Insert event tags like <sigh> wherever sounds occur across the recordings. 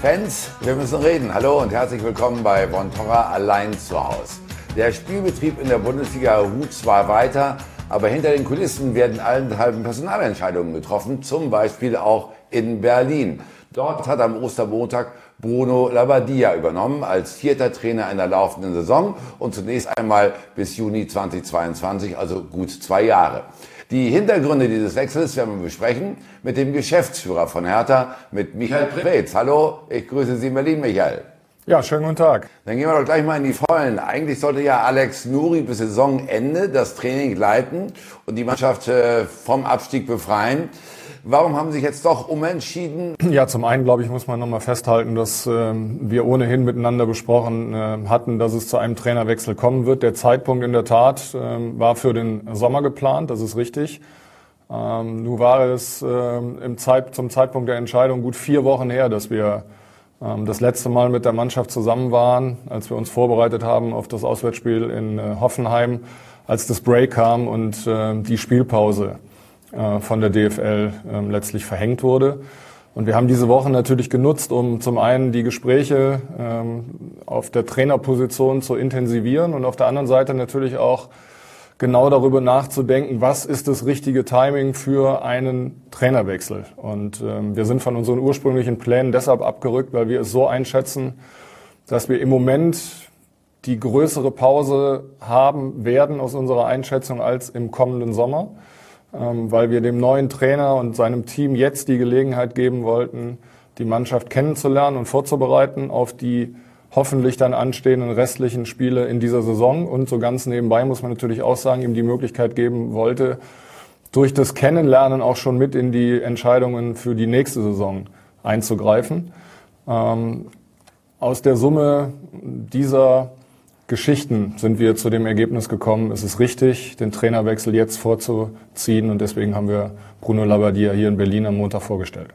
Fans, wir müssen reden. Hallo und herzlich willkommen bei Von Torra allein zu Hause. Der Spielbetrieb in der Bundesliga ruht zwar weiter, aber hinter den Kulissen werden allenthalben Personalentscheidungen getroffen, zum Beispiel auch in Berlin. Dort hat am Ostermontag Bruno Labbadia übernommen als vierter Trainer in der laufenden Saison und zunächst einmal bis Juni 2022, also gut zwei Jahre. Die Hintergründe dieses Wechsels werden wir besprechen mit dem Geschäftsführer von Hertha, mit Michael Preetz. Hallo, ich grüße Sie in Berlin, Michael. Ja, schönen guten Tag. Dann gehen wir doch gleich mal in die Vollen. Eigentlich sollte ja Alex Nuri bis Saisonende das Training leiten und die Mannschaft äh, vom Abstieg befreien. Warum haben Sie sich jetzt doch umentschieden? Ja, zum einen, glaube ich, muss man nochmal festhalten, dass ähm, wir ohnehin miteinander besprochen äh, hatten, dass es zu einem Trainerwechsel kommen wird. Der Zeitpunkt in der Tat ähm, war für den Sommer geplant, das ist richtig. Ähm, nun war es ähm, im Zeit, zum Zeitpunkt der Entscheidung gut vier Wochen her, dass wir ähm, das letzte Mal mit der Mannschaft zusammen waren, als wir uns vorbereitet haben auf das Auswärtsspiel in äh, Hoffenheim, als das Break kam und äh, die Spielpause. Äh, von der DFL ähm, letztlich verhängt wurde. Und wir haben diese Woche natürlich genutzt, um zum einen die Gespräche ähm, auf der Trainerposition zu intensivieren und auf der anderen Seite natürlich auch genau darüber nachzudenken, was ist das richtige Timing für einen Trainerwechsel. Und ähm, wir sind von unseren ursprünglichen Plänen deshalb abgerückt, weil wir es so einschätzen, dass wir im Moment die größere Pause haben werden aus unserer Einschätzung als im kommenden Sommer. Ähm, weil wir dem neuen Trainer und seinem Team jetzt die Gelegenheit geben wollten, die Mannschaft kennenzulernen und vorzubereiten auf die hoffentlich dann anstehenden restlichen Spiele in dieser Saison. Und so ganz nebenbei muss man natürlich auch sagen, ihm die Möglichkeit geben wollte, durch das Kennenlernen auch schon mit in die Entscheidungen für die nächste Saison einzugreifen. Ähm, aus der Summe dieser Geschichten sind wir zu dem Ergebnis gekommen, es ist richtig, den Trainerwechsel jetzt vorzuziehen und deswegen haben wir Bruno Labbadia hier in Berlin am Montag vorgestellt.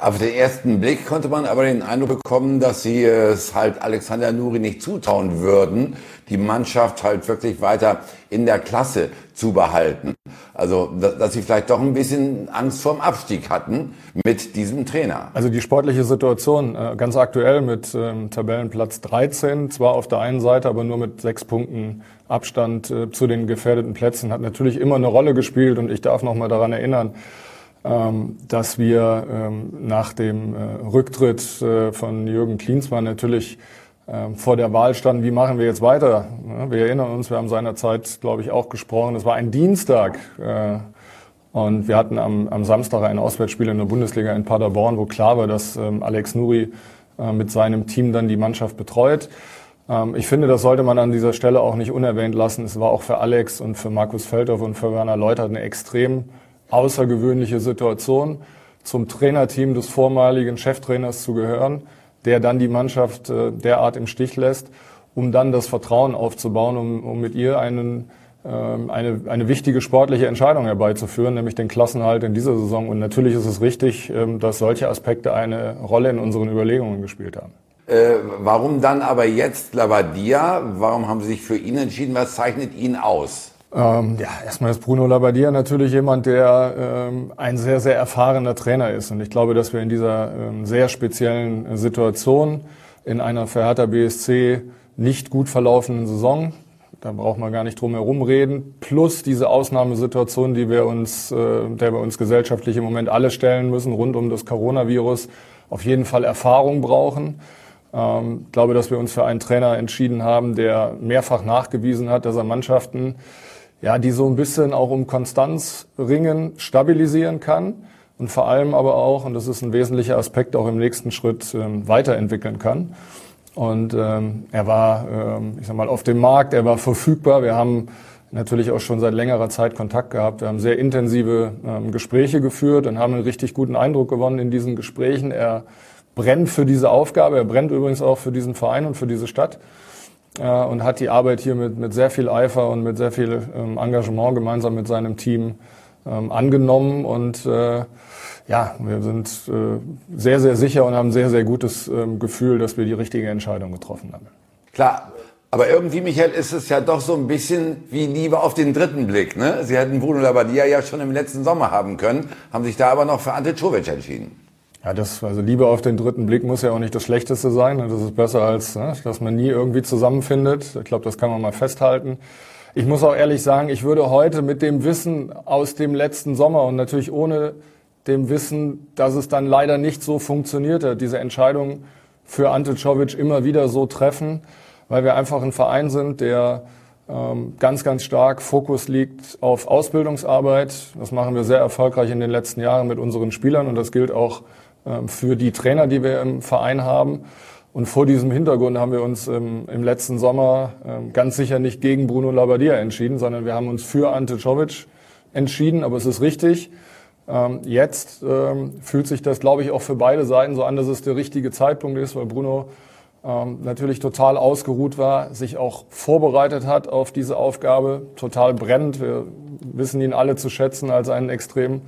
Auf den ersten Blick konnte man aber den Eindruck bekommen, dass sie es halt Alexander Nuri nicht zutrauen würden, die Mannschaft halt wirklich weiter in der Klasse zu behalten. Also, dass sie vielleicht doch ein bisschen Angst vorm Abstieg hatten mit diesem Trainer. Also die sportliche Situation äh, ganz aktuell mit ähm, Tabellenplatz 13, zwar auf der einen Seite, aber nur mit sechs Punkten Abstand äh, zu den gefährdeten Plätzen, hat natürlich immer eine Rolle gespielt und ich darf noch mal daran erinnern, dass wir ähm, nach dem äh, Rücktritt äh, von Jürgen Klinsmann natürlich ähm, vor der Wahl standen, wie machen wir jetzt weiter? Wir erinnern uns, wir haben seinerzeit, glaube ich, auch gesprochen, es war ein Dienstag äh, und wir hatten am, am Samstag ein Auswärtsspiel in der Bundesliga in Paderborn, wo klar war, dass Alex Nuri mit seinem Team dann die Mannschaft betreut. Ich finde, das sollte man an dieser Stelle auch nicht unerwähnt lassen. Es war auch für Alex und für Markus Feldhoff und für Werner Leutert eine extrem außergewöhnliche Situation, zum Trainerteam des vormaligen Cheftrainers zu gehören, der dann die Mannschaft äh, derart im Stich lässt, um dann das Vertrauen aufzubauen, um, um mit ihr einen, ähm, eine, eine wichtige sportliche Entscheidung herbeizuführen, nämlich den Klassenhalt in dieser Saison. Und natürlich ist es richtig, ähm, dass solche Aspekte eine Rolle in unseren Überlegungen gespielt haben. Äh, warum dann aber jetzt Lavadia? Warum haben Sie sich für ihn entschieden? Was zeichnet ihn aus? Ähm, ja, erstmal ist Bruno Labbadia natürlich jemand, der ähm, ein sehr, sehr erfahrener Trainer ist. Und ich glaube, dass wir in dieser ähm, sehr speziellen Situation in einer für Hertha BSC nicht gut verlaufenden Saison, da braucht man gar nicht drum herum reden, plus diese Ausnahmesituation, die wir uns, äh, der wir uns gesellschaftlich im Moment alle stellen müssen, rund um das Coronavirus, auf jeden Fall Erfahrung brauchen. Ähm, ich glaube, dass wir uns für einen Trainer entschieden haben, der mehrfach nachgewiesen hat, dass er Mannschaften ja, die so ein bisschen auch um Konstanz ringen, stabilisieren kann und vor allem aber auch, und das ist ein wesentlicher Aspekt, auch im nächsten Schritt ähm, weiterentwickeln kann. Und ähm, er war, ähm, ich sag mal, auf dem Markt, er war verfügbar. Wir haben natürlich auch schon seit längerer Zeit Kontakt gehabt. Wir haben sehr intensive ähm, Gespräche geführt und haben einen richtig guten Eindruck gewonnen in diesen Gesprächen. Er brennt für diese Aufgabe, er brennt übrigens auch für diesen Verein und für diese Stadt äh, und hat die Arbeit hier mit, mit sehr viel Eifer und mit sehr viel ähm, Engagement gemeinsam mit seinem Team ähm, angenommen. Und äh, ja, wir sind äh, sehr, sehr sicher und haben sehr, sehr gutes ähm, Gefühl, dass wir die richtige Entscheidung getroffen haben. Klar, aber irgendwie, Michael, ist es ja doch so ein bisschen wie Liebe auf den dritten Blick. Ne? Sie hätten Bruno Labbadia ja schon im letzten Sommer haben können, haben sich da aber noch für Ante Czovic entschieden. Ja, das, also Liebe auf den dritten Blick muss ja auch nicht das Schlechteste sein. Das ist besser als, ne, dass man nie irgendwie zusammenfindet. Ich glaube, das kann man mal festhalten. Ich muss auch ehrlich sagen, ich würde heute mit dem Wissen aus dem letzten Sommer und natürlich ohne dem Wissen, dass es dann leider nicht so funktionierte, diese Entscheidung für Ante Czovic immer wieder so treffen, weil wir einfach ein Verein sind, der ähm, ganz, ganz stark Fokus liegt auf Ausbildungsarbeit. Das machen wir sehr erfolgreich in den letzten Jahren mit unseren Spielern und das gilt auch für die Trainer, die wir im Verein haben. Und vor diesem Hintergrund haben wir uns im, im letzten Sommer ähm, ganz sicher nicht gegen Bruno Labbadia entschieden, sondern wir haben uns für Ante Czovic entschieden. Aber es ist richtig, ähm, jetzt fühlt sich das, glaube ich, auch für beide Seiten so an, dass es der richtige Zeitpunkt ist, weil Bruno natürlich total ausgeruht war, sich auch vorbereitet hat auf diese Aufgabe, total brennt. Wir wissen ihn alle zu schätzen als einen extrem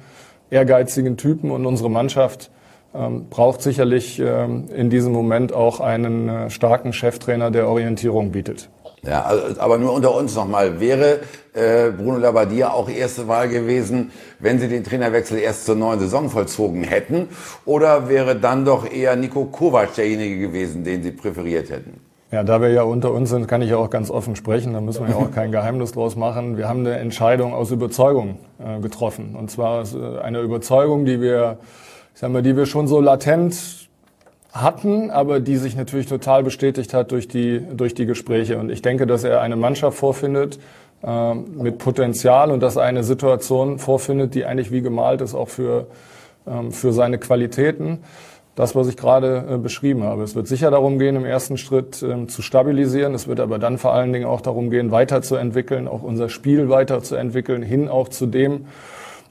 ehrgeizigen Typen und unsere Mannschaft ähm, braucht sicherlich ähm, in diesem Moment auch einen äh, starken Cheftrainer, der Orientierung bietet. Ja, also, aber nur unter uns nochmal. Wäre äh, Bruno Labbadia auch erste Wahl gewesen, wenn Sie den Trainerwechsel erst zur neuen Saison vollzogen hätten? Oder wäre dann doch eher Nico Kovac derjenige gewesen, den Sie präferiert hätten? Ja, da wir ja unter uns sind, kann ich ja auch ganz offen sprechen. Da müssen wir ja auch kein Geheimnis draus machen. Wir haben eine Entscheidung aus Überzeugung äh, getroffen. Und zwar äh, eine Überzeugung, die wir sagen wir, die wir schon so latent hatten, aber die sich natürlich total bestätigt hat durch die, durch die Gespräche. Und ich denke, dass er eine Mannschaft vorfindet äh, mit Potenzial und dass er eine Situation vorfindet, die eigentlich wie gemalt ist, auch für, ähm, für seine Qualitäten. Das, was ich gerade äh, beschrieben habe. Es wird sicher darum gehen, im ersten Schritt ähm, zu stabilisieren. Es wird aber dann vor allen Dingen auch darum gehen, weiterzuentwickeln, auch unser Spiel weiterzuentwickeln, hin auch zu dem,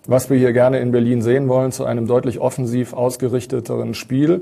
was wir hier gerne in Berlin sehen wollen, zu einem deutlich offensiv ausgerichteteren Spiel.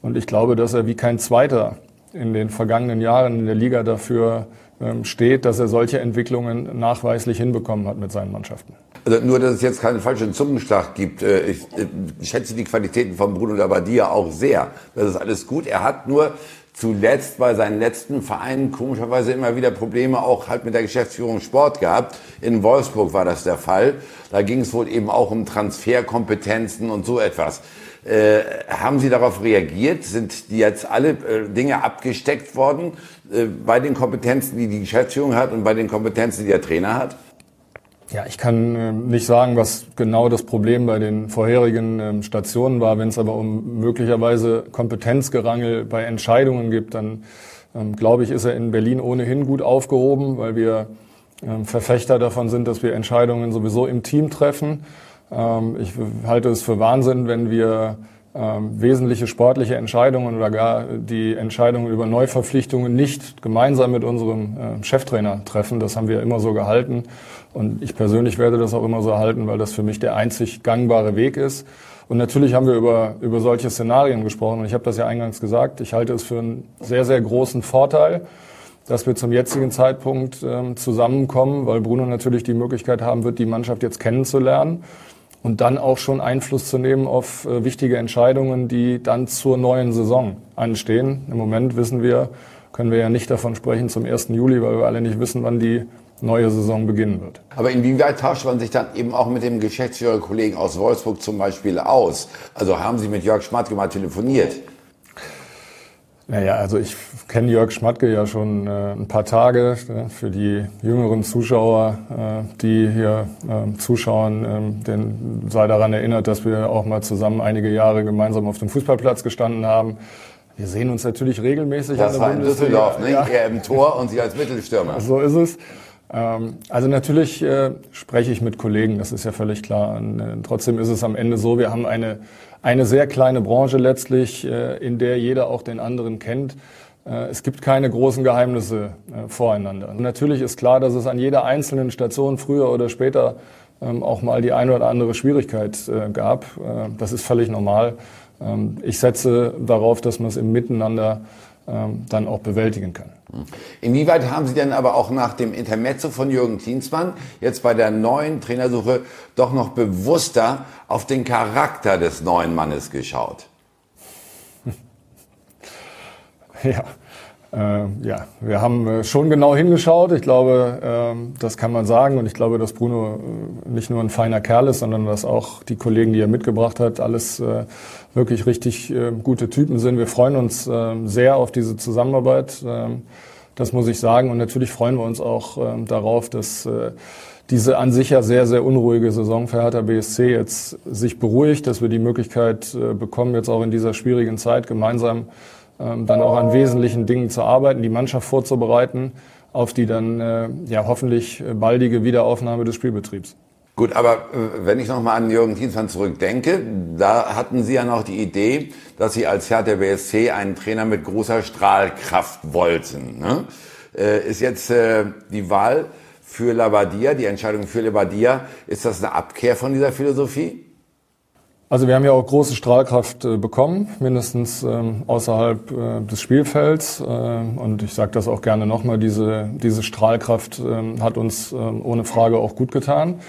Und ich glaube, dass er wie kein Zweiter in den vergangenen Jahren in der Liga dafür ähm, steht, dass er solche Entwicklungen nachweislich hinbekommen hat mit seinen Mannschaften. Also nur, dass es jetzt keinen falschen Zungenschlag gibt. Äh, ich, äh, ich schätze die Qualitäten von Bruno Labbadia auch sehr. Das ist alles gut. Er hat nur zuletzt bei seinen letzten Vereinen komischerweise immer wieder Probleme auch halt mit der Geschäftsführung Sport gehabt. In Wolfsburg war das der Fall. Da ging es wohl eben auch um Transferkompetenzen und so etwas. Äh, haben Sie darauf reagiert? Sind die jetzt alle äh, Dinge abgesteckt worden äh, bei den Kompetenzen, die die Geschäftsführung hat und bei den Kompetenzen, die der Trainer hat? Ja, ich kann äh, nicht sagen, was genau das Problem bei den vorherigen ähm, Stationen war. Wenn es aber um möglicherweise Kompetenzgerangel bei Entscheidungen gibt, dann ähm, glaube ich, ist er in Berlin ohnehin gut aufgehoben, weil wir ähm, Verfechter davon sind, dass wir Entscheidungen sowieso im Team treffen. Ähm, ich halte es für Wahnsinn, wenn wir ähm, wesentliche sportliche Entscheidungen oder gar die Entscheidungen über Neuverpflichtungen nicht gemeinsam mit unserem äh, Cheftrainer treffen. Das haben wir immer so gehalten. Und ich persönlich werde das auch immer so halten, weil das für mich der einzig gangbare Weg ist. Und natürlich haben wir über, über solche Szenarien gesprochen. Und ich habe das ja eingangs gesagt. Ich halte es für einen sehr, sehr großen Vorteil, dass wir zum jetzigen Zeitpunkt ähm, zusammenkommen, weil Bruno natürlich die Möglichkeit haben wird, die Mannschaft jetzt kennenzulernen und dann auch schon Einfluss zu nehmen auf äh, wichtige Entscheidungen, die dann zur neuen Saison anstehen. Im Moment wissen wir, können wir ja nicht davon sprechen zum 1. Juli, weil wir alle nicht wissen, wann die neue Saison beginnen wird. Aber inwieweit tauscht man sich dann eben auch mit dem Geschäftsführerkollegen aus Wolfsburg zum Beispiel aus? Also haben Sie mit Jörg Schmatke mal telefoniert? Naja, also ich kenne Jörg Schmatke ja schon äh, ein paar Tage. Äh, für die jüngeren Zuschauer, äh, die hier äh, zuschauen, ähm, den sei daran erinnert, dass wir auch mal zusammen einige Jahre gemeinsam auf dem Fußballplatz gestanden haben. Wir sehen uns natürlich regelmäßig. Das war in Düsseldorf, ne? Ja. Er im Tor und Sie als Mittelstürmer. So ist es. Ähm, also natürlich äh, spreche ich mit Kollegen, das ist ja völlig klar. Und, äh, trotzdem ist es am Ende so, wir haben eine eine sehr kleine Branche letztlich, äh, in der jeder auch den anderen kennt. Es gibt keine großen Geheimnisse voreinander. Und natürlich ist klar, dass es an jeder einzelnen Station früher oder später ähm, auch mal die eine oder andere Schwierigkeit gab. Das ist völlig normal. Ähm, ich setze darauf, dass man es im Miteinander dann auch bewältigen kann. Inwieweit haben Sie denn aber auch nach dem Intermezzo von Jürgen Klinsmann jetzt bei der neuen Trainersuche doch noch bewusster auf den Charakter des neuen Mannes geschaut? <laughs> Ja, Äh, ja, wir haben äh, schon genau hingeschaut. Ich glaube, äh, das kann man sagen. Und ich glaube, dass Bruno äh, nicht nur ein feiner Kerl ist, sondern dass auch die Kollegen, die er mitgebracht hat, alles äh, wirklich richtig äh, gute Typen sind. Wir freuen uns sehr auf diese Zusammenarbeit. Ähm, das muss ich sagen. Und natürlich freuen wir uns auch ähm, darauf, dass diese an sich ja sehr, sehr unruhige Saison für Hertha BSC jetzt sich beruhigt, dass wir die Möglichkeit bekommen, jetzt auch in dieser schwierigen Zeit gemeinsam ähm, dann auch an wesentlichen Dingen zu arbeiten, die Mannschaft vorzubereiten auf die dann äh, ja hoffentlich baldige Wiederaufnahme des Spielbetriebs. Gut, aber äh, wenn ich nochmal an Jürgen Klinsmann zurückdenke, da hatten Sie ja noch die Idee, dass Sie als Herr der BSC einen Trainer mit großer Strahlkraft wollten. Ne? Äh, ist jetzt äh, die Wahl für Labadia, die Entscheidung für Labadia, ist das eine Abkehr von dieser Philosophie? Also wir haben ja auch große Strahlkraft bekommen, mindestens ähm, außerhalb des Spielfelds. Und ich sage das auch gerne nochmal, diese, diese Strahlkraft ähm, hat uns ähm, ohne Frage auch gut getan.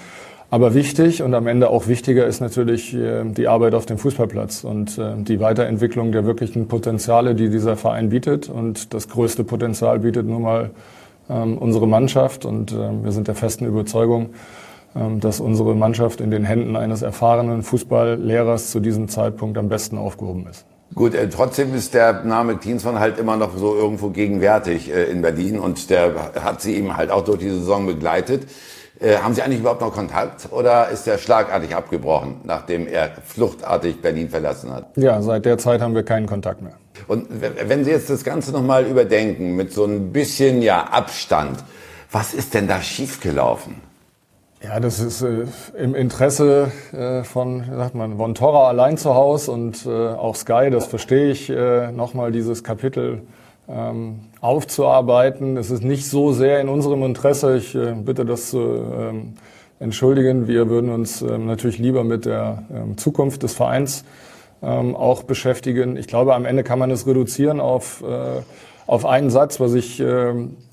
Aber wichtig und am Ende auch wichtiger ist natürlich äh, die Arbeit auf dem Fußballplatz und äh, die Weiterentwicklung der wirklichen Potenziale, die dieser Verein bietet. Und das größte Potenzial bietet nun mal ähm, unsere Mannschaft. Und äh, wir sind der festen Überzeugung, ähm, dass unsere Mannschaft in den Händen eines erfahrenen Fußballlehrers zu diesem Zeitpunkt am besten aufgehoben ist. Gut, äh, trotzdem ist der Name Klinsmann halt immer noch so irgendwo gegenwärtig äh, in Berlin und der hat sie eben halt auch durch die Saison begleitet. Äh, haben Sie eigentlich überhaupt noch Kontakt oder ist der schlagartig abgebrochen, nachdem er fluchtartig Berlin verlassen hat? Ja, seit der Zeit haben wir keinen Kontakt mehr. Und wenn Sie jetzt das Ganze nochmal überdenken, mit so ein bisschen ja Abstand, was ist denn da schiefgelaufen? Ja, das ist äh, im Interesse äh, von, wie sagt man, von Torra allein zu Hause und äh, auch Sky, das verstehe ich, äh, nochmal dieses Kapitel aufzuarbeiten. Es ist nicht so sehr in unserem Interesse. Ich äh, bitte das zu ähm, entschuldigen. Wir würden uns ähm, natürlich lieber mit der ähm, Zukunft des Vereins ähm, auch beschäftigen. Ich glaube, am Ende kann man es reduzieren auf, äh, auf einen Satz, was ich,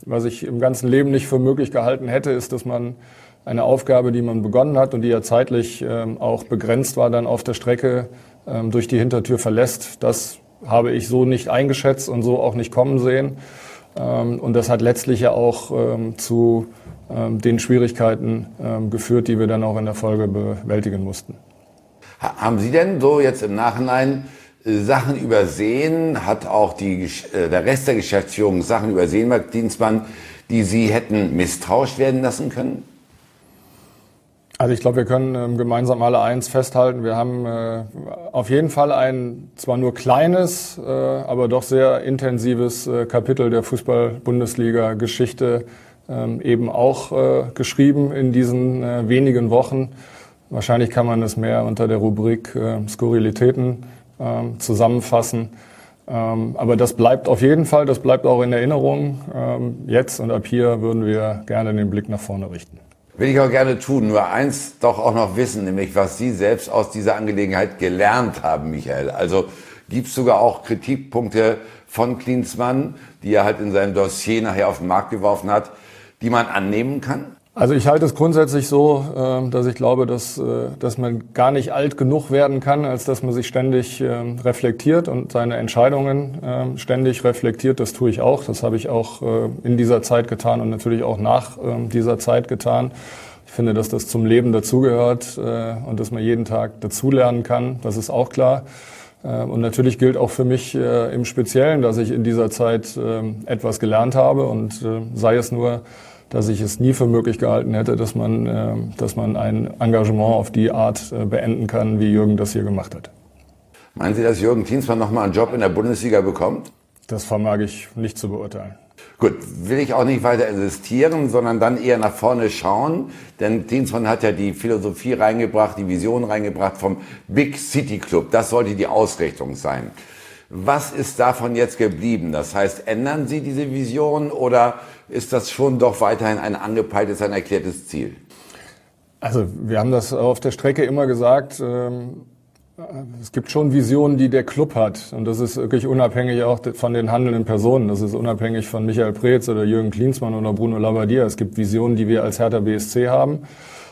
was ich im ganzen Leben nicht für möglich gehalten hätte, ist, dass man eine Aufgabe, die man begonnen hat und die ja zeitlich ähm, auch begrenzt war, dann auf der Strecke ähm, durch die Hintertür verlässt. Das habe ich so nicht eingeschätzt und so auch nicht kommen sehen. Ähm, und das hat letztlich ja auch ähm, zu ähm, den Schwierigkeiten geführt, die wir dann auch in der Folge bewältigen mussten. Haben Sie denn so jetzt im Nachhinein äh, Sachen übersehen? Hat auch die, äh, der Rest der Geschäftsführung Sachen übersehen, Dienstmann, die Sie hätten misstrauisch werden lassen können? Also ich glaube, wir können ähm, gemeinsam alle eins festhalten. Wir haben äh, auf jeden Fall ein zwar nur kleines, äh, aber doch sehr intensives äh, Kapitel der Fußball-Bundesliga-Geschichte ähm, eben auch äh, geschrieben in diesen äh, wenigen Wochen. Wahrscheinlich kann man es mehr unter der Rubrik äh, Skurrilitäten ähm, zusammenfassen. Ähm, aber das bleibt auf jeden Fall, das bleibt auch in Erinnerung. Ähm, jetzt und ab hier würden wir gerne den Blick nach vorne richten. Will ich auch gerne tun. Nur eins doch auch noch wissen, nämlich was Sie selbst aus dieser Angelegenheit gelernt haben, Michael. Also gibt es sogar auch Kritikpunkte von Klinsmann, die er halt in seinem Dossier nachher auf den Markt geworfen hat, die man annehmen kann? Also ich halte es grundsätzlich so, ähm, dass ich glaube, dass, äh, dass man gar nicht alt genug werden kann, als dass man sich ständig ähm, reflektiert und seine Entscheidungen ähm, ständig reflektiert. Das tue ich auch. Das habe ich auch äh, in dieser Zeit getan und natürlich auch nach dieser Zeit getan. Ich finde, dass das zum Leben dazugehört äh, und dass man jeden Tag dazulernen kann. Das ist auch klar. Und natürlich gilt auch für mich im Speziellen, dass ich in dieser Zeit etwas gelernt habe und sei es nur, dass ich es nie für möglich gehalten hätte, dass man, äh, dass man ein Engagement auf die Art äh, beenden kann, wie Jürgen das hier gemacht hat. Meinen Sie, dass Jürgen Klinsmann nochmal einen Job in der Bundesliga bekommt? Das vermag ich nicht zu beurteilen. Gut, will ich auch nicht weiter insistieren, sondern dann eher nach vorne schauen. Denn Klinsmann hat ja die Philosophie reingebracht, die Vision reingebracht vom Big City Club. Das sollte die Ausrichtung sein. Was ist davon jetzt geblieben? Das heißt, ändern Sie diese Vision oder ist das schon doch weiterhin ein angepeiltes, ein erklärtes Ziel? Also wir haben das auf der Strecke immer gesagt. Ähm, es gibt schon Visionen, die der Club hat. Und das ist wirklich unabhängig auch von den handelnden Personen. Das ist unabhängig von Michael Preetz oder Jürgen Klinsmann oder Bruno Labbadia. Es gibt Visionen, die wir als Hertha BSC haben.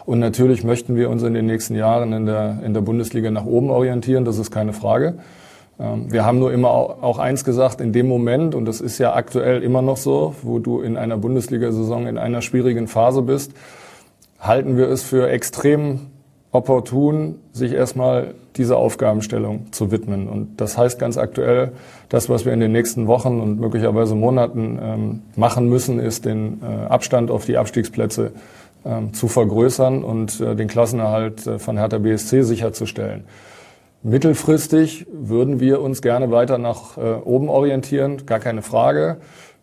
Und natürlich möchten wir uns in den nächsten Jahren in der, in der Bundesliga nach oben orientieren. Das ist keine Frage. Ähm, wir haben nur immer auch eins gesagt, in dem Moment, und das ist ja aktuell immer noch so, wo du in einer Bundesliga-Saison in einer schwierigen Phase bist, halten wir es für extrem opportun, sich erstmal dieser Aufgabenstellung zu widmen. Und das heißt ganz aktuell, das, was wir in den nächsten Wochen und möglicherweise Monaten ähm, machen müssen, ist den äh, Abstand auf die Abstiegsplätze ähm, zu vergrößern und äh, den Klassenerhalt äh, von Hertha BSC sicherzustellen. Mittelfristig würden wir uns gerne weiter nach äh, oben orientieren, gar keine Frage.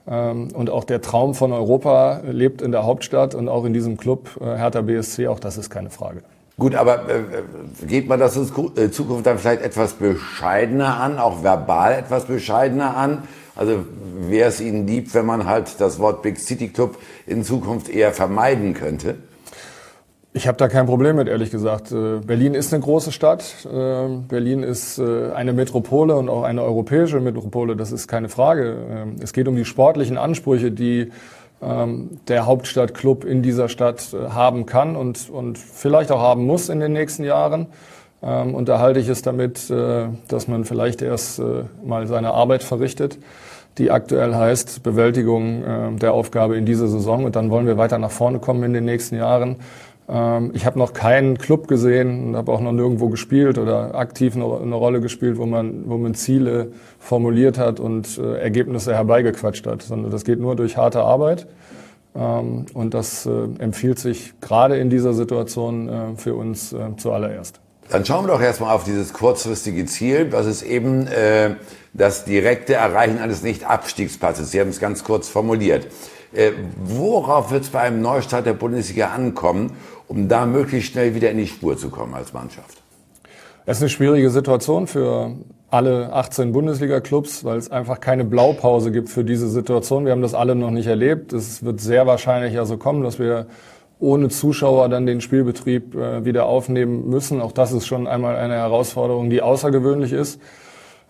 Ähm, und auch der Traum von Europa lebt in der Hauptstadt und auch in diesem Club äh, Hertha BSC, auch das ist keine Frage. Gut, aber äh, geht man das in Zukunft dann vielleicht etwas bescheidener an, auch verbal etwas bescheidener an? Also wäre es Ihnen lieb, wenn man halt das Wort Big City Club in Zukunft eher vermeiden könnte? Ich habe da kein Problem mit, ehrlich gesagt. Äh, Berlin ist eine große Stadt. Äh, Berlin ist äh, eine Metropole und auch eine europäische Metropole. Das ist keine Frage. Es geht um die sportlichen Ansprüche, die ähm, der Hauptstadtclub in dieser Stadt haben kann und, und vielleicht auch haben muss in den nächsten Jahren. Ähm, und da halte ich es damit, dass man vielleicht erst mal seine Arbeit verrichtet die aktuell heißt Bewältigung der Aufgabe in dieser Saison. Und dann wollen wir weiter nach vorne kommen in den nächsten Jahren. Ähm, ich habe noch keinen Club gesehen und habe auch noch nirgendwo gespielt oder aktiv eine, Rolle gespielt, wo man, wo man Ziele formuliert hat und äh, Ergebnisse herbeigequatscht hat, sondern das geht nur durch harte Arbeit. Ähm, und das äh, empfiehlt sich gerade in dieser Situation äh, für uns äh, zuallererst. Dann schauen wir doch erstmal auf dieses kurzfristige Ziel. Das ist eben äh, das direkte Erreichen eines Nicht-Abstiegsplatzes. Sie haben es ganz kurz formuliert. Äh, worauf wird es bei einem Neustart der Bundesliga ankommen, um da möglichst schnell wieder in die Spur zu kommen als Mannschaft? Es ist eine schwierige Situation für alle 18 Bundesliga-Clubs, weil es einfach keine Blaupause gibt für diese Situation. Wir haben das alle noch nicht erlebt. Es wird sehr wahrscheinlich ja so kommen, dass wir ohne Zuschauer dann den Spielbetrieb äh, wieder aufnehmen müssen. Auch das ist schon einmal eine Herausforderung, die außergewöhnlich ist.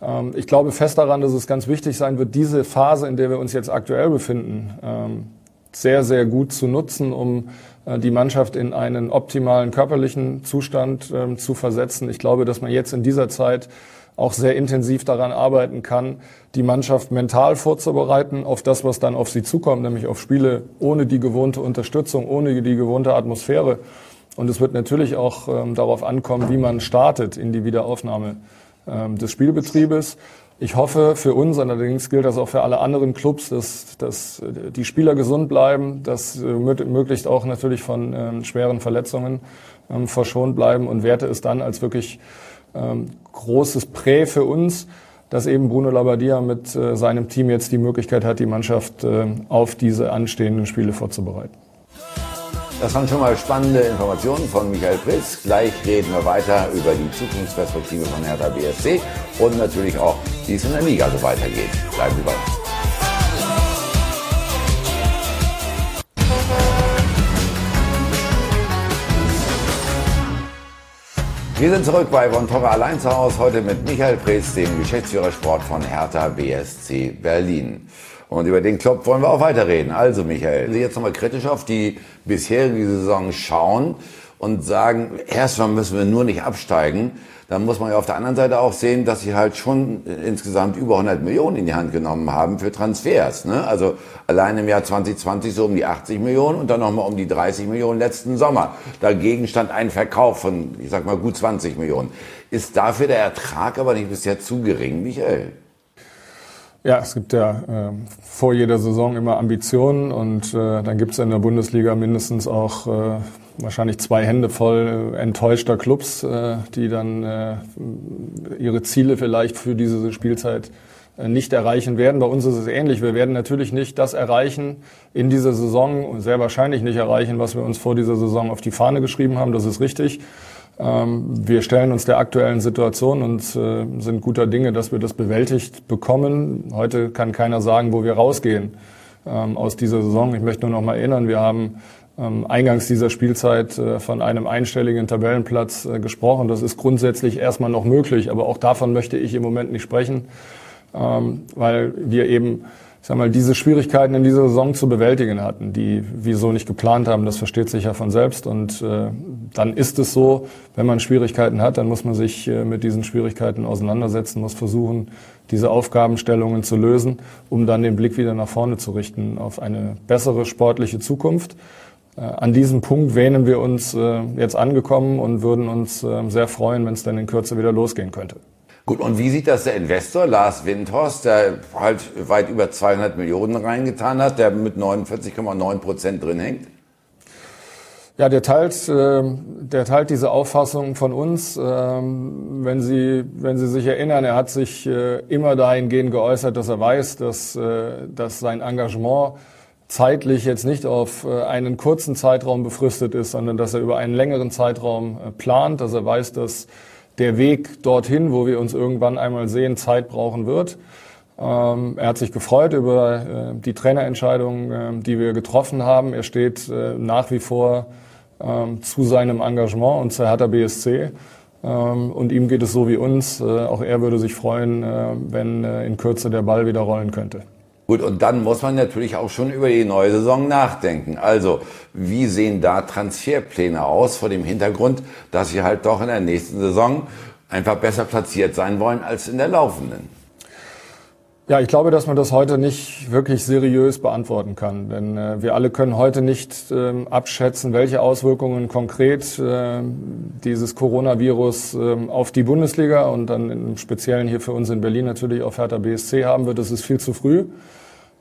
Ähm, ich glaube fest daran, dass es ganz wichtig sein wird, diese Phase, in der wir uns jetzt aktuell befinden, ähm, sehr, sehr gut zu nutzen, um die Mannschaft in einen optimalen körperlichen Zustand ähm, zu versetzen. Ich glaube, dass man jetzt in dieser Zeit auch sehr intensiv daran arbeiten kann, die Mannschaft mental vorzubereiten auf das, was dann auf sie zukommt, nämlich auf Spiele ohne die gewohnte Unterstützung, ohne die gewohnte Atmosphäre. Und es wird natürlich auch ähm, darauf ankommen, wie man startet in die Wiederaufnahme ähm, des Spielbetriebes. Ich hoffe für uns, allerdings gilt das auch für alle anderen Clubs, dass, dass die Spieler gesund bleiben, dass äh, möglichst auch natürlich von ähm, schweren Verletzungen ähm, verschont bleiben und werte es dann als wirklich ähm, großes Prä für uns, dass eben Bruno Labbadia mit äh, seinem Team jetzt die Möglichkeit hat, die Mannschaft äh, auf diese anstehenden Spiele vorzubereiten. Das waren schon mal spannende Informationen von Michael Pritz. Gleich reden wir weiter über die Zukunftsperspektive von Hertha BSC und natürlich auch, wie es in der Liga so weitergeht. Bleiben Sie bei uns. Wir sind zurück bei Von Torra allein zu Hause, heute mit Michael Preetz, dem Geschäftsführer Sport von Hertha BSC Berlin. Und über den Club wollen wir auch weiterreden. Also Michael, jetzt nochmal kritisch auf die bisherige Saison schauen und sagen, erstmal müssen wir nur nicht absteigen. Dann muss man ja auf der anderen Seite auch sehen, dass sie halt schon insgesamt über 100 Millionen in die Hand genommen haben für Transfers. Ne? Also allein im Jahr 2020 so um die 80 Millionen und dann nochmal um die 30 Millionen letzten Sommer. Dagegen stand ein Verkauf von, ich sag mal, gut 20 Millionen. Ist dafür der Ertrag aber nicht bisher zu gering, Michael? Ja, es gibt ja äh, vor jeder Saison immer Ambitionen und äh, dann gibt es in der Bundesliga mindestens auch äh, wahrscheinlich zwei Hände voll äh, enttäuschter Clubs, äh, die dann äh, ihre Ziele vielleicht für diese Spielzeit nicht erreichen werden. Bei uns ist es ähnlich. Wir werden natürlich nicht das erreichen in dieser Saison und sehr wahrscheinlich nicht erreichen, was wir uns vor dieser Saison auf die Fahne geschrieben haben. Das ist richtig. Ähm, wir stellen uns der aktuellen Situation und äh, sind guter Dinge, dass wir das bewältigt bekommen. Heute kann keiner sagen, wo wir rausgehen ähm, aus dieser Saison. Ich möchte nur noch mal erinnern, wir haben ähm, eingangs dieser Spielzeit äh, von einem einstelligen Tabellenplatz äh, gesprochen. Das ist grundsätzlich erstmal noch möglich, aber auch davon möchte ich im Moment nicht sprechen. weil wir eben ich sag mal, diese Schwierigkeiten in dieser Saison zu bewältigen hatten, die wir so nicht geplant haben, das versteht sich ja von selbst. Und äh, dann ist es so, wenn man Schwierigkeiten hat, dann muss man sich äh, mit diesen Schwierigkeiten auseinandersetzen, muss versuchen, diese Aufgabenstellungen zu lösen, um dann den Blick wieder nach vorne zu richten auf eine bessere sportliche Zukunft. Äh, an diesem Punkt wähnen wir uns äh, jetzt angekommen und würden uns äh, sehr freuen, wenn es dann in Kürze wieder losgehen könnte. Gut, und wie sieht das der Investor Lars Windhorst, der halt weit über 200 Millionen reingetan hat, der mit 49,9 Prozent drin hängt? Ja, der teilt, äh, der teilt diese Auffassung von uns. Ähm, wenn Sie, wenn Sie sich erinnern, er hat sich äh, immer dahingehend geäußert, dass er weiß, dass, äh, dass sein Engagement zeitlich jetzt nicht auf einen kurzen Zeitraum befristet ist, sondern dass er über einen längeren Zeitraum plant, dass er weiß, dass der Weg dorthin, wo wir uns irgendwann einmal sehen, Zeit brauchen wird. Ähm, er hat sich gefreut über äh, die Trainerentscheidung, äh, die wir getroffen haben. Er steht äh, nach wie vor ähm, zu seinem Engagement und zur Hertha BSC. Ähm, und ihm geht es so wie uns. Äh, auch er würde sich freuen, äh, wenn äh, in Kürze der Ball wieder rollen könnte. Gut, und dann muss man natürlich auch schon über die neue Saison nachdenken. Also, wie sehen da Transferpläne aus vor dem Hintergrund, dass sie halt doch in der nächsten Saison einfach besser platziert sein wollen als in der laufenden? Ja, ich glaube, dass man das heute nicht wirklich seriös beantworten kann, denn äh, wir alle können heute nicht äh, abschätzen, welche Auswirkungen konkret äh, dieses Coronavirus ähm, auf die Bundesliga und dann im Speziellen hier für uns in Berlin natürlich auf Hertha BSC haben wird. Das ist viel zu früh.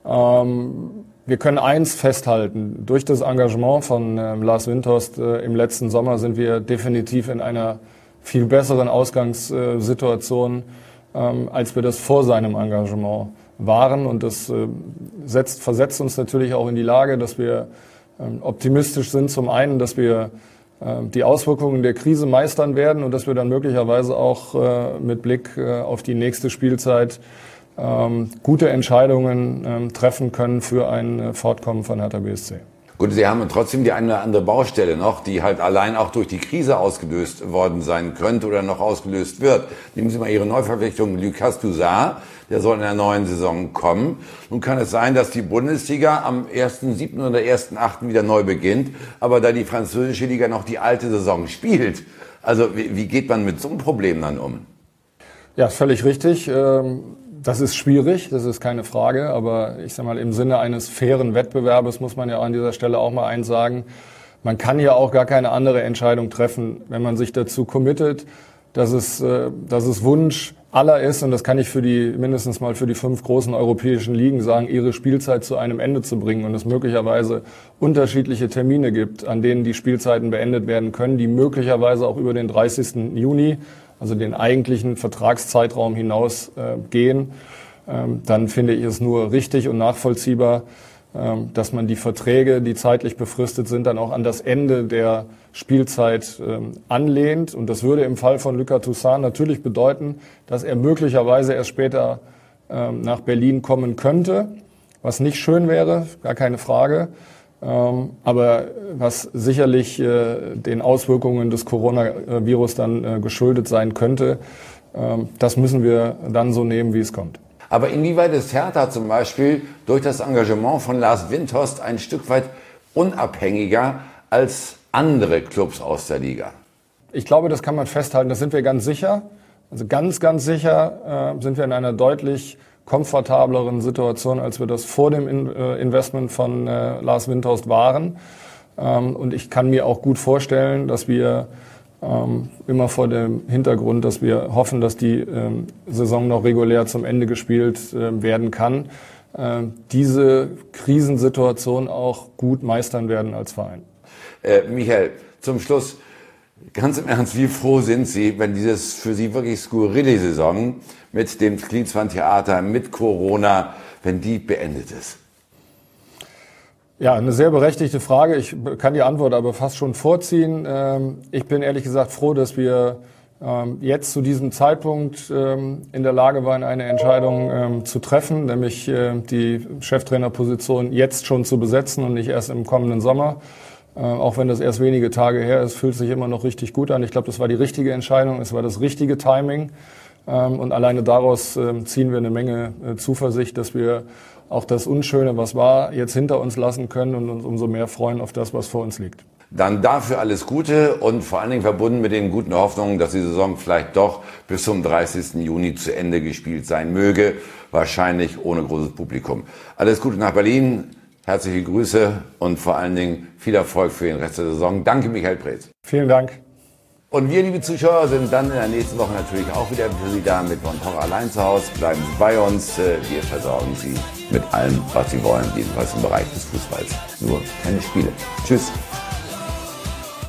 Ähm, wir können eins festhalten. Durch das Engagement von ähm, Lars Windhorst äh, im letzten Sommer sind wir definitiv in einer viel besseren Ausgangssituation, ähm, als wir das vor seinem Engagement waren. Und das äh, setzt, versetzt uns natürlich auch in die Lage, dass wir ähm, optimistisch sind. Zum einen, dass wir äh, die Auswirkungen der Krise meistern werden und dass wir dann möglicherweise auch äh, mit Blick äh, auf die nächste Spielzeit ähm, gute Entscheidungen ähm, treffen können für ein äh, Fortkommen von Hertha BSC. Gut, Sie haben trotzdem die eine oder andere Baustelle noch, die halt allein auch durch die Krise ausgelöst worden sein könnte oder noch ausgelöst wird. Nehmen Sie mal Ihre Neuverpflichtung Lucas Toussaint, der soll in der neuen Saison kommen. Nun kann es sein, dass die Bundesliga am 1.7. oder 1.8. wieder neu beginnt, aber da die französische Liga noch die alte Saison spielt. Also wie, wie geht man mit so einem Problem dann um? Ja, völlig richtig. Ähm das ist schwierig, das ist keine Frage, aber ich sage mal, im Sinne eines fairen Wettbewerbes muss man ja an dieser Stelle auch mal eins sagen. Man kann ja auch gar keine andere Entscheidung treffen, wenn man sich dazu committet, dass es, äh, dass es Wunsch aller ist, und das kann ich für die, mindestens mal für die fünf großen europäischen Ligen sagen, ihre Spielzeit zu einem Ende zu bringen und es möglicherweise unterschiedliche Termine gibt, an denen die Spielzeiten beendet werden können, die möglicherweise auch über den 30. Juni also den eigentlichen Vertragszeitraum hinaus äh, ähm, dann finde ich es nur richtig und nachvollziehbar, ähm, dass man die Verträge, die zeitlich befristet sind, dann auch an das Ende der Spielzeit ähm, anlehnt. Und das würde im Fall von Lucas Toussaint natürlich bedeuten, dass er möglicherweise erst später nach Berlin kommen könnte, was nicht schön wäre, gar keine Frage. Ähm, aber was sicherlich äh, den Auswirkungen des Coronavirus dann äh, geschuldet sein könnte, ähm, das müssen wir dann so nehmen, wie es kommt. Aber inwieweit ist Hertha zum Beispiel durch das Engagement von Lars Windhorst ein Stück weit unabhängiger als andere Clubs aus der Liga? Ich glaube, das kann man festhalten, das sind wir ganz sicher. Also ganz, ganz sicher äh, sind wir in einer deutlich komfortableren Situation, als wir das vor dem äh, Investment von äh, Lars Windhorst waren. Ähm, und ich kann mir auch gut vorstellen, dass wir ähm, immer vor dem Hintergrund, dass wir hoffen, dass die ähm, Saison noch regulär zum Ende gespielt äh, werden kann, diese Krisensituation auch gut meistern werden als Verein. Äh, Michael, zum Schluss, Ganz im Ernst, wie froh sind Sie, wenn dieses für Sie wirklich skurrile Saison mit dem Klinsmann-Theater, mit Corona, wenn die beendet ist? Ja, eine sehr berechtigte Frage. Ich kann die Antwort aber fast schon vorziehen. Ähm, ich bin ehrlich gesagt froh, dass wir ähm, jetzt zu diesem Zeitpunkt ähm, in der Lage waren, eine Entscheidung zu treffen, nämlich die Cheftrainerposition jetzt schon zu besetzen und nicht erst im kommenden Sommer. Äh, auch wenn das erst wenige Tage her ist, fühlt sich immer noch richtig gut an. Ich glaube, das war die richtige Entscheidung, es war das richtige Timing. Ähm, und alleine daraus ähm, ziehen wir eine Menge äh, Zuversicht, dass wir auch das Unschöne, was war, jetzt hinter uns lassen können und uns umso mehr freuen auf das, was vor uns liegt. Dann dafür alles Gute und vor allen Dingen verbunden mit den guten Hoffnungen, dass die Saison vielleicht doch bis zum 30. Juni zu Ende gespielt sein möge. Wahrscheinlich ohne großes Publikum. Alles Gute nach Berlin. Herzliche Grüße und vor allen Dingen viel Erfolg für den Rest der Saison. Danke, Michael Preetz. Vielen Dank. Und wir, liebe Zuschauer, sind dann in der nächsten Woche natürlich auch wieder für Sie da mit Von Torra allein zu Hause. Bleiben Sie bei uns. Äh, wir versorgen Sie mit allem, was Sie wollen, jedenfalls im Bereich des Fußballs. Nur keine Spiele. Tschüss.